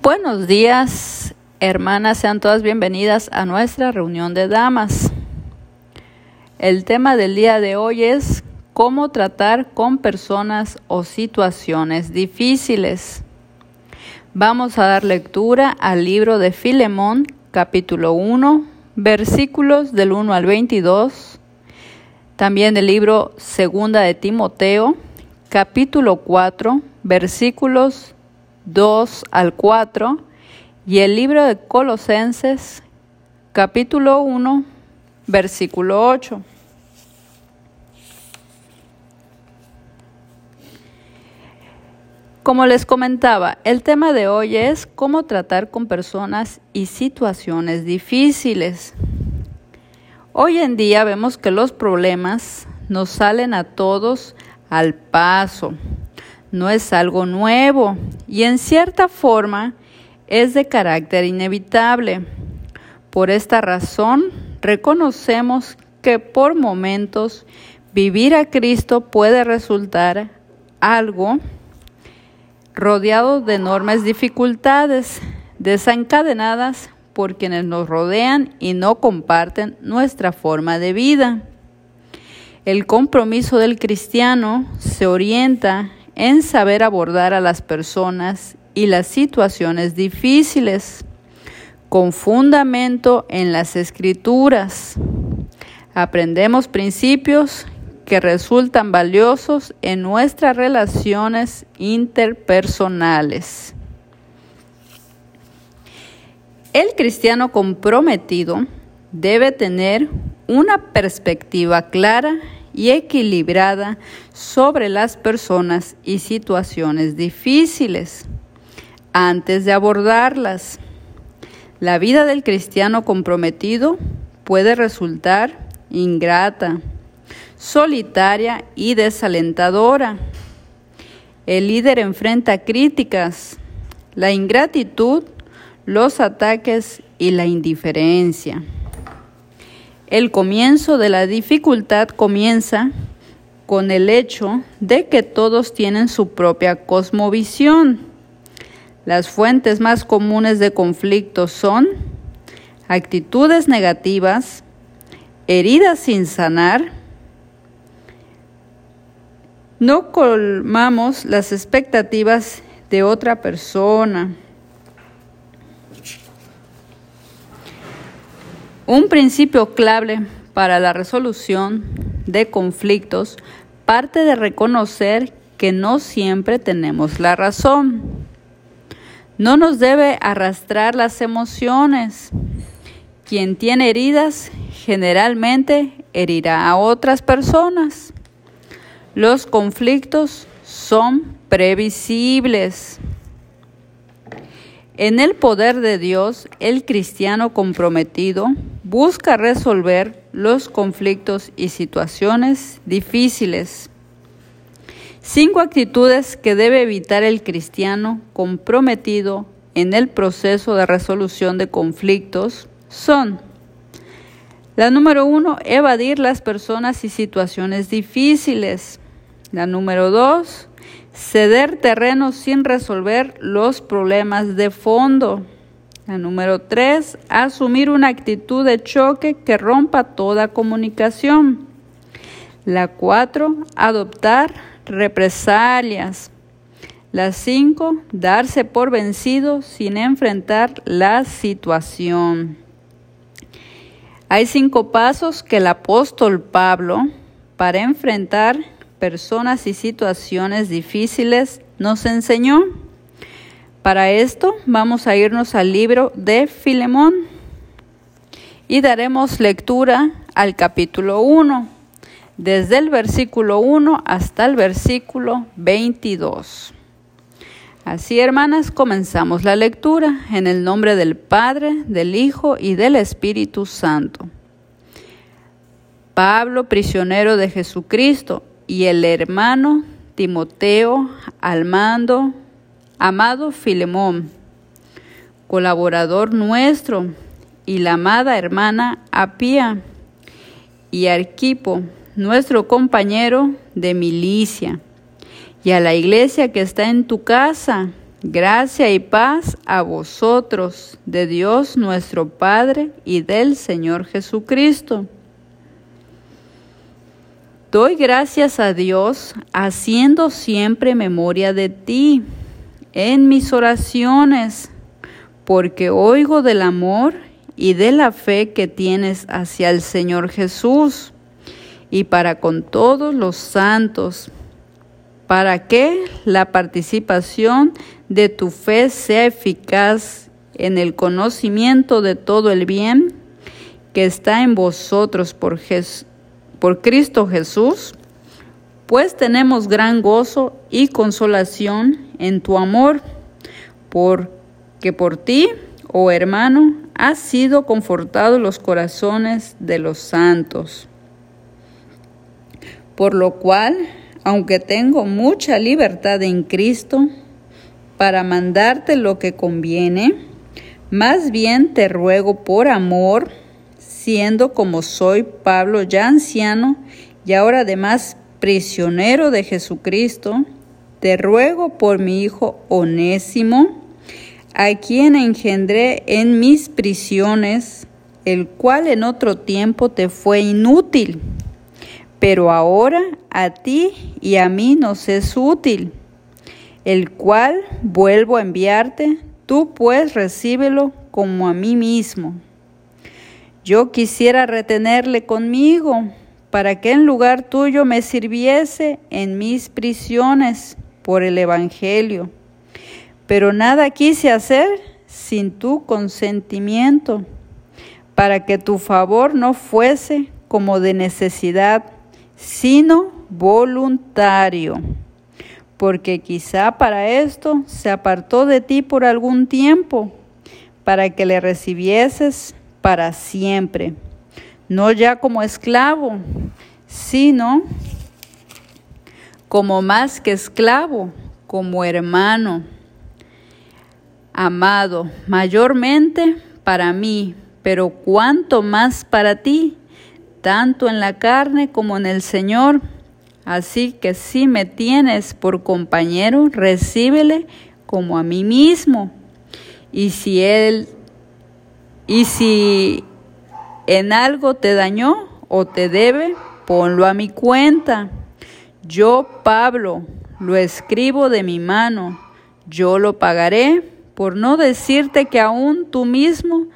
Buenos días, hermanas, sean todas bienvenidas a nuestra reunión de damas. El tema del día de hoy es cómo tratar con personas o situaciones difíciles. Vamos a dar lectura al libro de Filemón, capítulo 1, versículos del 1 al 22. También el libro Segunda de Timoteo, capítulo 4, versículos 2 al 4 y el libro de Colosenses capítulo 1 versículo 8. Como les comentaba, el tema de hoy es cómo tratar con personas y situaciones difíciles. Hoy en día vemos que los problemas nos salen a todos al paso no es algo nuevo y en cierta forma es de carácter inevitable. Por esta razón, reconocemos que por momentos vivir a Cristo puede resultar algo rodeado de enormes dificultades desencadenadas por quienes nos rodean y no comparten nuestra forma de vida. El compromiso del cristiano se orienta en saber abordar a las personas y las situaciones difíciles, con fundamento en las escrituras. Aprendemos principios que resultan valiosos en nuestras relaciones interpersonales. El cristiano comprometido debe tener una perspectiva clara y equilibrada sobre las personas y situaciones difíciles antes de abordarlas. La vida del cristiano comprometido puede resultar ingrata, solitaria y desalentadora. El líder enfrenta críticas, la ingratitud, los ataques y la indiferencia. El comienzo de la dificultad comienza con el hecho de que todos tienen su propia cosmovisión. Las fuentes más comunes de conflictos son actitudes negativas, heridas sin sanar, no colmamos las expectativas de otra persona, Un principio clave para la resolución de conflictos parte de reconocer que no siempre tenemos la razón. No nos debe arrastrar las emociones. Quien tiene heridas generalmente herirá a otras personas. Los conflictos son previsibles. En el poder de Dios, el cristiano comprometido busca resolver los conflictos y situaciones difíciles. Cinco actitudes que debe evitar el cristiano comprometido en el proceso de resolución de conflictos son la número uno, evadir las personas y situaciones difíciles. La número dos, Ceder terreno sin resolver los problemas de fondo. La número tres, asumir una actitud de choque que rompa toda comunicación. La cuatro, adoptar represalias. La cinco, darse por vencido sin enfrentar la situación. Hay cinco pasos que el apóstol Pablo para enfrentar personas y situaciones difíciles nos enseñó. Para esto vamos a irnos al libro de Filemón y daremos lectura al capítulo 1, desde el versículo 1 hasta el versículo 22. Así, hermanas, comenzamos la lectura en el nombre del Padre, del Hijo y del Espíritu Santo. Pablo, prisionero de Jesucristo, y el hermano Timoteo Almando, amado Filemón, colaborador nuestro, y la amada hermana Apia y Arquipo, nuestro compañero de milicia, y a la iglesia que está en tu casa, Gracia y paz a vosotros, de Dios nuestro Padre y del Señor Jesucristo. Doy gracias a Dios haciendo siempre memoria de ti en mis oraciones, porque oigo del amor y de la fe que tienes hacia el Señor Jesús y para con todos los santos, para que la participación de tu fe sea eficaz en el conocimiento de todo el bien que está en vosotros por, por Cristo Jesús, pues tenemos gran gozo y consolación en tu amor, porque por ti, oh hermano, has sido confortado los corazones de los santos. Por lo cual, aunque tengo mucha libertad en Cristo, para mandarte lo que conviene, más bien te ruego por amor, siendo como soy Pablo ya anciano y ahora además prisionero de Jesucristo, te ruego por mi hijo Onésimo, a quien engendré en mis prisiones, el cual en otro tiempo te fue inútil, pero ahora a ti y a mí nos es útil el cual vuelvo a enviarte, tú pues recíbelo como a mí mismo. Yo quisiera retenerle conmigo, para que en lugar tuyo me sirviese en mis prisiones por el Evangelio. Pero nada quise hacer sin tu consentimiento, para que tu favor no fuese como de necesidad, sino voluntario porque quizá para esto se apartó de ti por algún tiempo, para que le recibieses para siempre, no ya como esclavo, sino como más que esclavo, como hermano, amado, mayormente para mí, pero cuanto más para ti, tanto en la carne como en el Señor. Así que si me tienes por compañero, recíbele como a mí mismo. Y si él y si en algo te dañó o te debe, ponlo a mi cuenta. Yo, Pablo, lo escribo de mi mano. Yo lo pagaré, por no decirte que aún tú mismo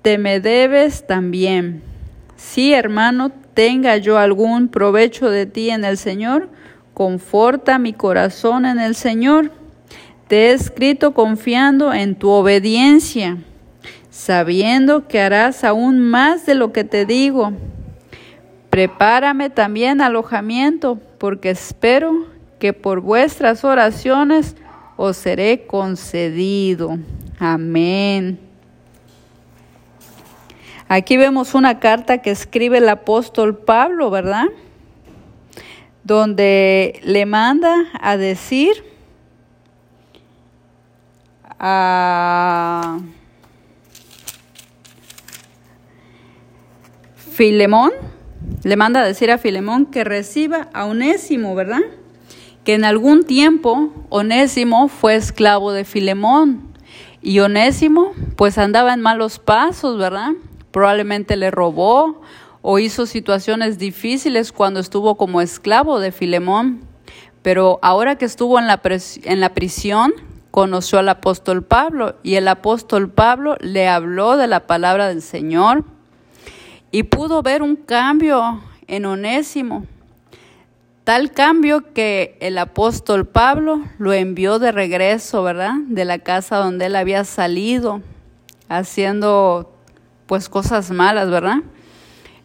te me debes también. Sí, hermano, tenga yo algún provecho de ti en el Señor, conforta mi corazón en el Señor. Te he escrito confiando en tu obediencia, sabiendo que harás aún más de lo que te digo. Prepárame también alojamiento, porque espero que por vuestras oraciones os seré concedido. Amén. Aquí vemos una carta que escribe el apóstol Pablo, ¿verdad? Donde le manda a decir a Filemón, le manda a decir a Filemón que reciba a Onésimo, ¿verdad? Que en algún tiempo Onésimo fue esclavo de Filemón y Onésimo pues andaba en malos pasos, ¿verdad? probablemente le robó o hizo situaciones difíciles cuando estuvo como esclavo de Filemón. Pero ahora que estuvo en la, en la prisión, conoció al apóstol Pablo y el apóstol Pablo le habló de la palabra del Señor y pudo ver un cambio en Onésimo. Tal cambio que el apóstol Pablo lo envió de regreso, ¿verdad? De la casa donde él había salido, haciendo pues cosas malas, ¿verdad?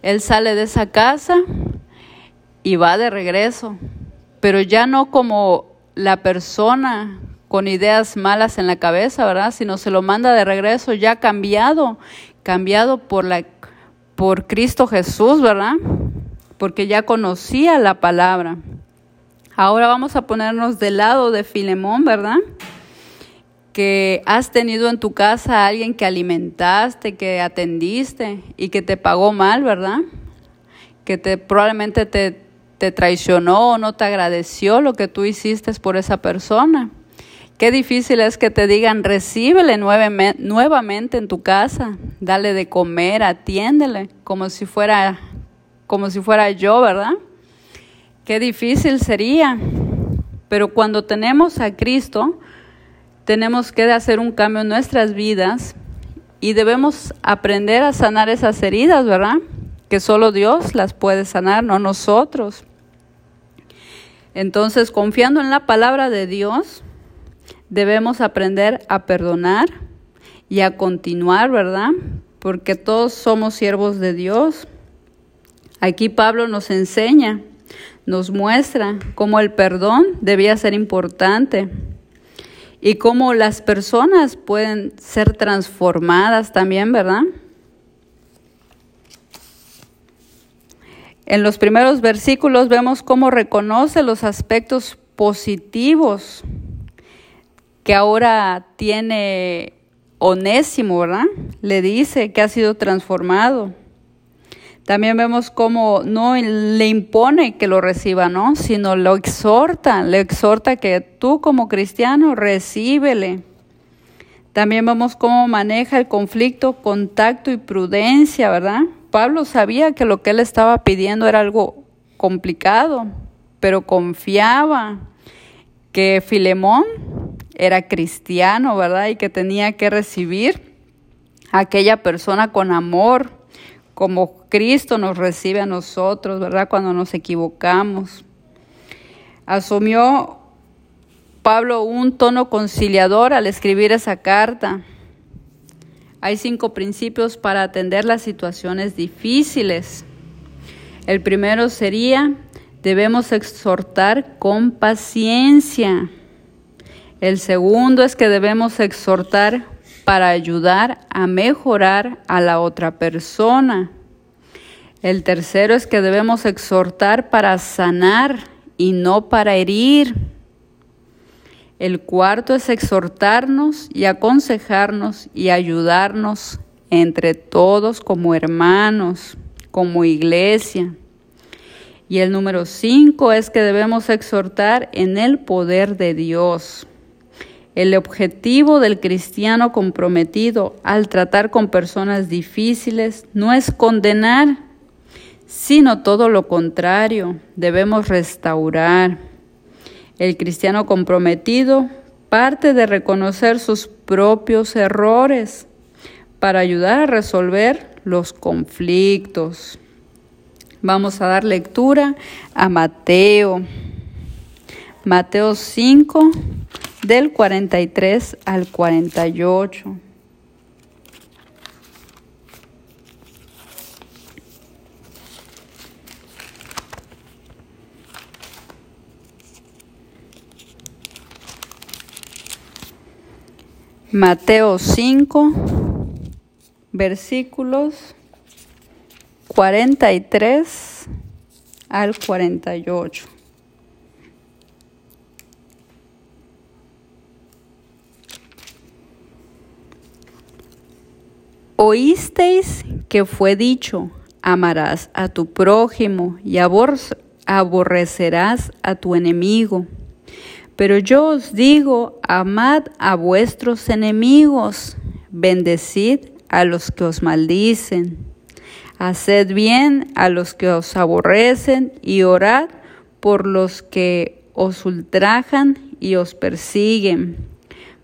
Él sale de esa casa y va de regreso, pero ya no como la persona con ideas malas en la cabeza, ¿verdad? Sino se lo manda de regreso ya cambiado, cambiado por la por Cristo Jesús, ¿verdad? Porque ya conocía la palabra. Ahora vamos a ponernos del lado de Filemón, ¿verdad? que has tenido en tu casa a alguien que alimentaste, que atendiste y que te pagó mal, ¿verdad? Que te probablemente te, te traicionó o no te agradeció lo que tú hiciste por esa persona. Qué difícil es que te digan, recíbele nuevamente en tu casa, dale de comer, atiéndele, como si fuera, como si fuera yo, ¿verdad? Qué difícil sería. Pero cuando tenemos a Cristo, tenemos que hacer un cambio en nuestras vidas y debemos aprender a sanar esas heridas, ¿verdad? Que solo Dios las puede sanar, no nosotros. Entonces, confiando en la palabra de Dios, debemos aprender a perdonar y a continuar, ¿verdad? Porque todos somos siervos de Dios. Aquí Pablo nos enseña, nos muestra cómo el perdón debía ser importante y cómo las personas pueden ser transformadas también, ¿verdad? En los primeros versículos vemos cómo reconoce los aspectos positivos que ahora tiene Onésimo, ¿verdad? Le dice que ha sido transformado. También vemos cómo no le impone que lo reciba, ¿no? Sino lo exhorta, le exhorta que tú como cristiano recíbele. También vemos cómo maneja el conflicto con tacto y prudencia, ¿verdad? Pablo sabía que lo que él estaba pidiendo era algo complicado, pero confiaba que Filemón era cristiano, ¿verdad? Y que tenía que recibir a aquella persona con amor, como Cristo nos recibe a nosotros, ¿verdad? Cuando nos equivocamos. Asumió Pablo un tono conciliador al escribir esa carta. Hay cinco principios para atender las situaciones difíciles. El primero sería, debemos exhortar con paciencia. El segundo es que debemos exhortar para ayudar a mejorar a la otra persona. El tercero es que debemos exhortar para sanar y no para herir. El cuarto es exhortarnos y aconsejarnos y ayudarnos entre todos como hermanos, como iglesia. Y el número cinco es que debemos exhortar en el poder de Dios. El objetivo del cristiano comprometido al tratar con personas difíciles no es condenar, sino todo lo contrario, debemos restaurar. El cristiano comprometido parte de reconocer sus propios errores para ayudar a resolver los conflictos. Vamos a dar lectura a Mateo. Mateo 5, del 43 al 48. Mateo 5, versículos 43 al 48. Oísteis que fue dicho, amarás a tu prójimo y aborrecerás a tu enemigo. Pero yo os digo, amad a vuestros enemigos, bendecid a los que os maldicen, haced bien a los que os aborrecen y orad por los que os ultrajan y os persiguen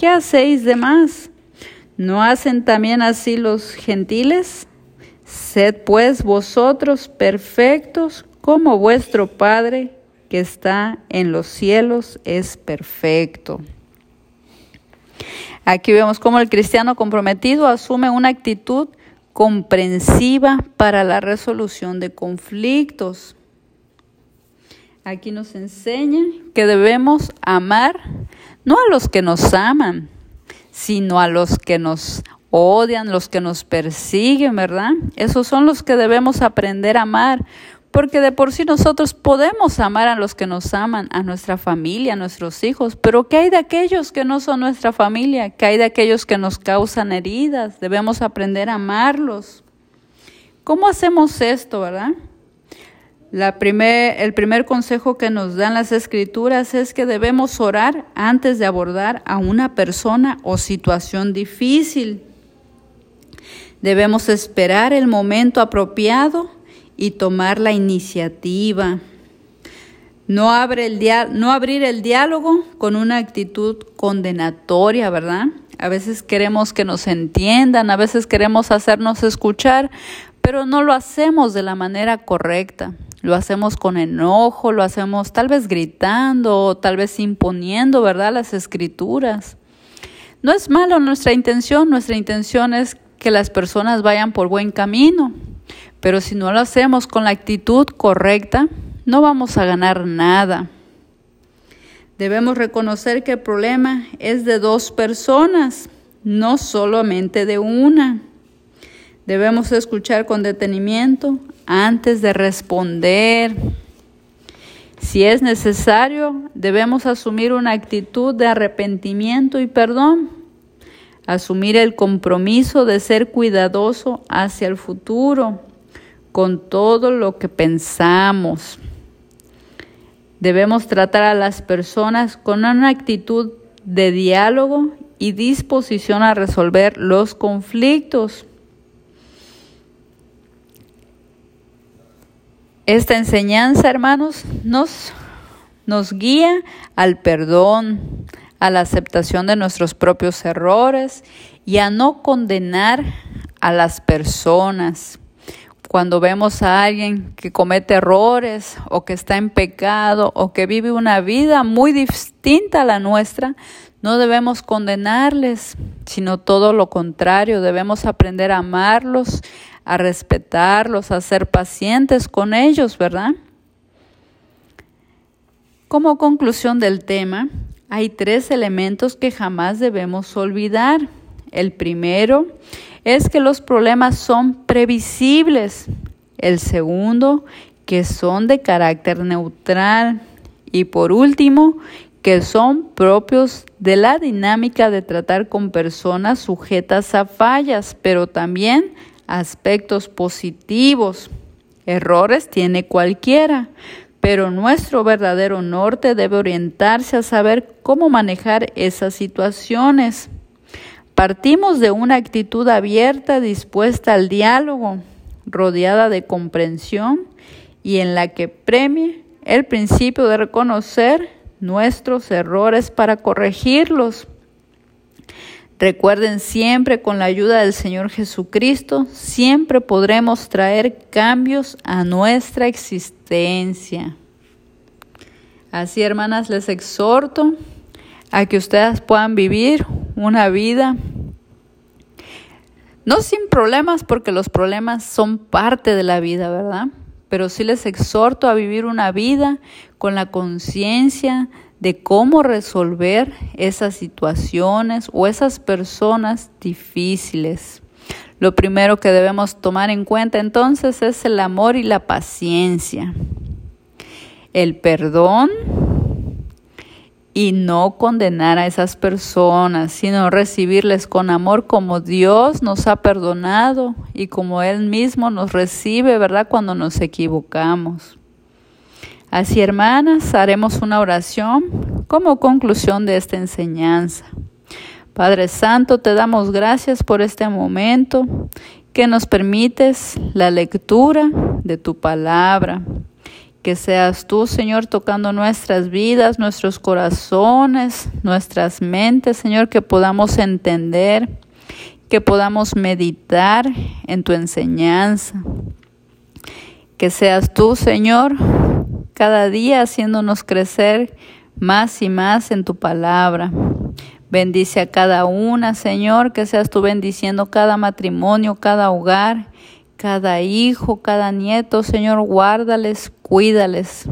¿qué hacéis de más? ¿No hacen también así los gentiles? Sed pues vosotros perfectos como vuestro Padre que está en los cielos es perfecto. Aquí vemos cómo el cristiano comprometido asume una actitud comprensiva para la resolución de conflictos. Aquí nos enseña que debemos amar no a los que nos aman, sino a los que nos odian, los que nos persiguen, ¿verdad? Esos son los que debemos aprender a amar, porque de por sí nosotros podemos amar a los que nos aman, a nuestra familia, a nuestros hijos, pero ¿qué hay de aquellos que no son nuestra familia? ¿Qué hay de aquellos que nos causan heridas? Debemos aprender a amarlos. ¿Cómo hacemos esto, verdad? El primer consejo que nos dan las escrituras es que debemos orar antes de abordar a una persona o situación difícil. Debemos esperar el momento apropiado y tomar la iniciativa. No, no abrir el diálogo con una actitud condenatoria, ¿verdad? A veces queremos que nos entiendan, a veces queremos hacernos escuchar, pero no lo hacemos de la manera correcta. Lo hacemos con enojo, lo hacemos tal vez gritando, tal vez imponiendo, ¿verdad? Las escrituras. No es malo nuestra intención, nuestra intención es que las personas vayan por buen camino. Pero si no lo hacemos con la actitud correcta, no vamos a ganar nada. Debemos reconocer que el problema es de dos personas, no solamente de una. Debemos escuchar con detenimiento antes de responder. Si es necesario, debemos asumir una actitud de arrepentimiento y perdón. Asumir el compromiso de ser cuidadoso hacia el futuro con todo lo que pensamos. Debemos tratar a las personas con una actitud de diálogo y disposición a resolver los conflictos. Esta enseñanza, hermanos, nos, nos guía al perdón, a la aceptación de nuestros propios errores y a no condenar a las personas. Cuando vemos a alguien que comete errores o que está en pecado o que vive una vida muy distinta a la nuestra, no debemos condenarles, sino todo lo contrario, debemos aprender a amarlos, a respetarlos, a ser pacientes con ellos, ¿verdad? Como conclusión del tema, hay tres elementos que jamás debemos olvidar. El primero es que los problemas son previsibles. El segundo, que son de carácter neutral. Y por último, que son propios de la dinámica de tratar con personas sujetas a fallas, pero también aspectos positivos. Errores tiene cualquiera, pero nuestro verdadero norte debe orientarse a saber cómo manejar esas situaciones. Partimos de una actitud abierta, dispuesta al diálogo, rodeada de comprensión y en la que premie el principio de reconocer nuestros errores para corregirlos. Recuerden siempre con la ayuda del Señor Jesucristo, siempre podremos traer cambios a nuestra existencia. Así, hermanas, les exhorto a que ustedes puedan vivir una vida no sin problemas, porque los problemas son parte de la vida, ¿verdad? Pero sí les exhorto a vivir una vida con la conciencia de cómo resolver esas situaciones o esas personas difíciles. Lo primero que debemos tomar en cuenta entonces es el amor y la paciencia. El perdón y no condenar a esas personas, sino recibirles con amor como Dios nos ha perdonado y como Él mismo nos recibe, ¿verdad? Cuando nos equivocamos. Así, hermanas, haremos una oración como conclusión de esta enseñanza. Padre Santo, te damos gracias por este momento que nos permites la lectura de tu palabra. Que seas tú, Señor, tocando nuestras vidas, nuestros corazones, nuestras mentes, Señor, que podamos entender, que podamos meditar en tu enseñanza. Que seas tú, Señor, cada día haciéndonos crecer más y más en tu palabra. Bendice a cada una, Señor, que seas tú bendiciendo cada matrimonio, cada hogar cada hijo, cada nieto, Señor, guárdales, cuídales.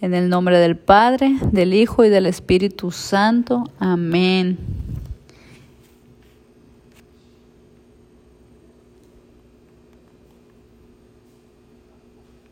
En el nombre del Padre, del Hijo y del Espíritu Santo. Amén.